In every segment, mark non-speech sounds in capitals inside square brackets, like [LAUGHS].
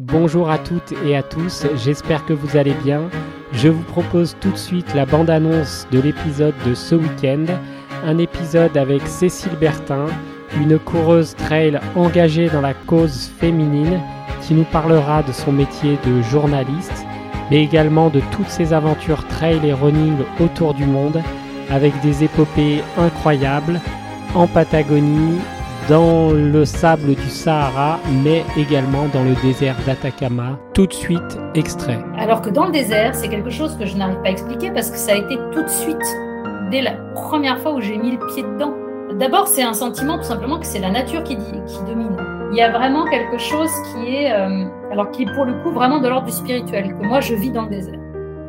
Bonjour à toutes et à tous, j'espère que vous allez bien. Je vous propose tout de suite la bande-annonce de l'épisode de ce week-end, un épisode avec Cécile Bertin, une coureuse trail engagée dans la cause féminine qui nous parlera de son métier de journaliste, mais également de toutes ses aventures trail et running autour du monde, avec des épopées incroyables en Patagonie, dans le sable du Sahara, mais également dans le désert d'Atacama. Tout de suite, extrait. Alors que dans le désert, c'est quelque chose que je n'arrive pas à expliquer parce que ça a été tout de suite, dès la première fois où j'ai mis le pied dedans. D'abord, c'est un sentiment tout simplement que c'est la nature qui, domine. Il y a vraiment quelque chose qui est, euh, alors qui est pour le coup vraiment de l'ordre du spirituel, que moi je vis dans le désert.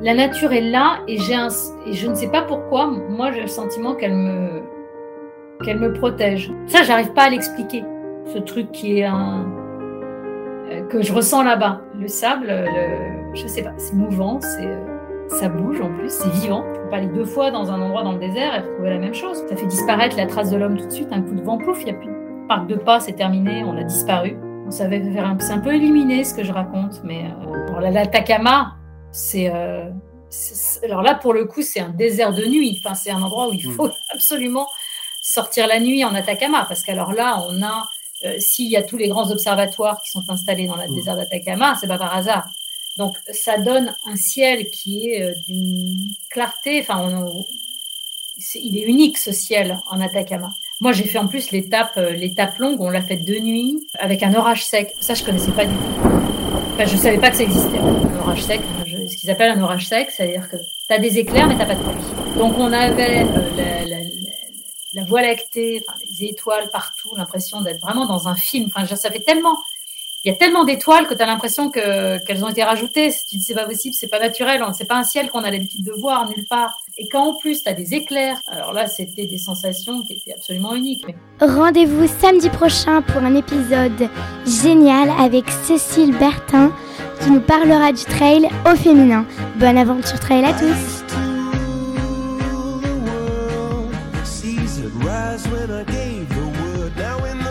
La nature est là et je ne sais pas pourquoi, moi j'ai le sentiment qu'elle me, qu'elle me protège. Ça, j'arrive pas à l'expliquer. Ce truc qui est un euh, que je ressens là-bas. Le sable, le... je sais pas, c'est mouvant, c'est euh, ça bouge en plus, c'est vivant. On peut aller deux fois dans un endroit dans le désert et retrouver la même chose. Ça fait disparaître la trace de l'homme tout de suite. Un coup de vent, pouf, il y a plus de parc de pas, c'est terminé, on a disparu. On savait faire un, c'est un peu illuminé ce que je raconte, mais euh... alors l'Atacama, c'est euh... alors là pour le coup c'est un désert de nuit. Enfin, c'est un endroit où il faut [LAUGHS] absolument sortir la nuit en Atacama, parce qu'alors là, on a, euh, s'il y a tous les grands observatoires qui sont installés dans le mmh. désert d'Atacama, c'est pas par hasard. Donc ça donne un ciel qui est euh, d'une clarté, enfin, il est unique ce ciel en Atacama. Moi, j'ai fait en plus l'étape, euh, l'étape longue, on l'a faite de nuit avec un orage sec. Ça, je connaissais pas du tout. Enfin, je savais pas que ça existait. Un orage sec, ce qu'ils appellent un orage sec, c'est-à-dire que tu as des éclairs, mais tu pas de pluie. Donc, on avait la, la, la voie lactée, enfin, les étoiles partout, l'impression d'être vraiment dans un film. Enfin, ça fait tellement, il y a tellement d'étoiles que tu as l'impression que, qu'elles ont été rajoutées. Si tu dis c'est pas possible, c'est pas naturel, c'est pas un ciel qu'on a l'habitude de voir nulle part. Et quand en plus tu as des éclairs, alors là c'était des sensations qui étaient absolument uniques. Rendez-vous samedi prochain pour un épisode génial avec Cécile Bertin qui nous parlera du trail au féminin. Bonne aventure trail à tous! when I gave the word. Now in the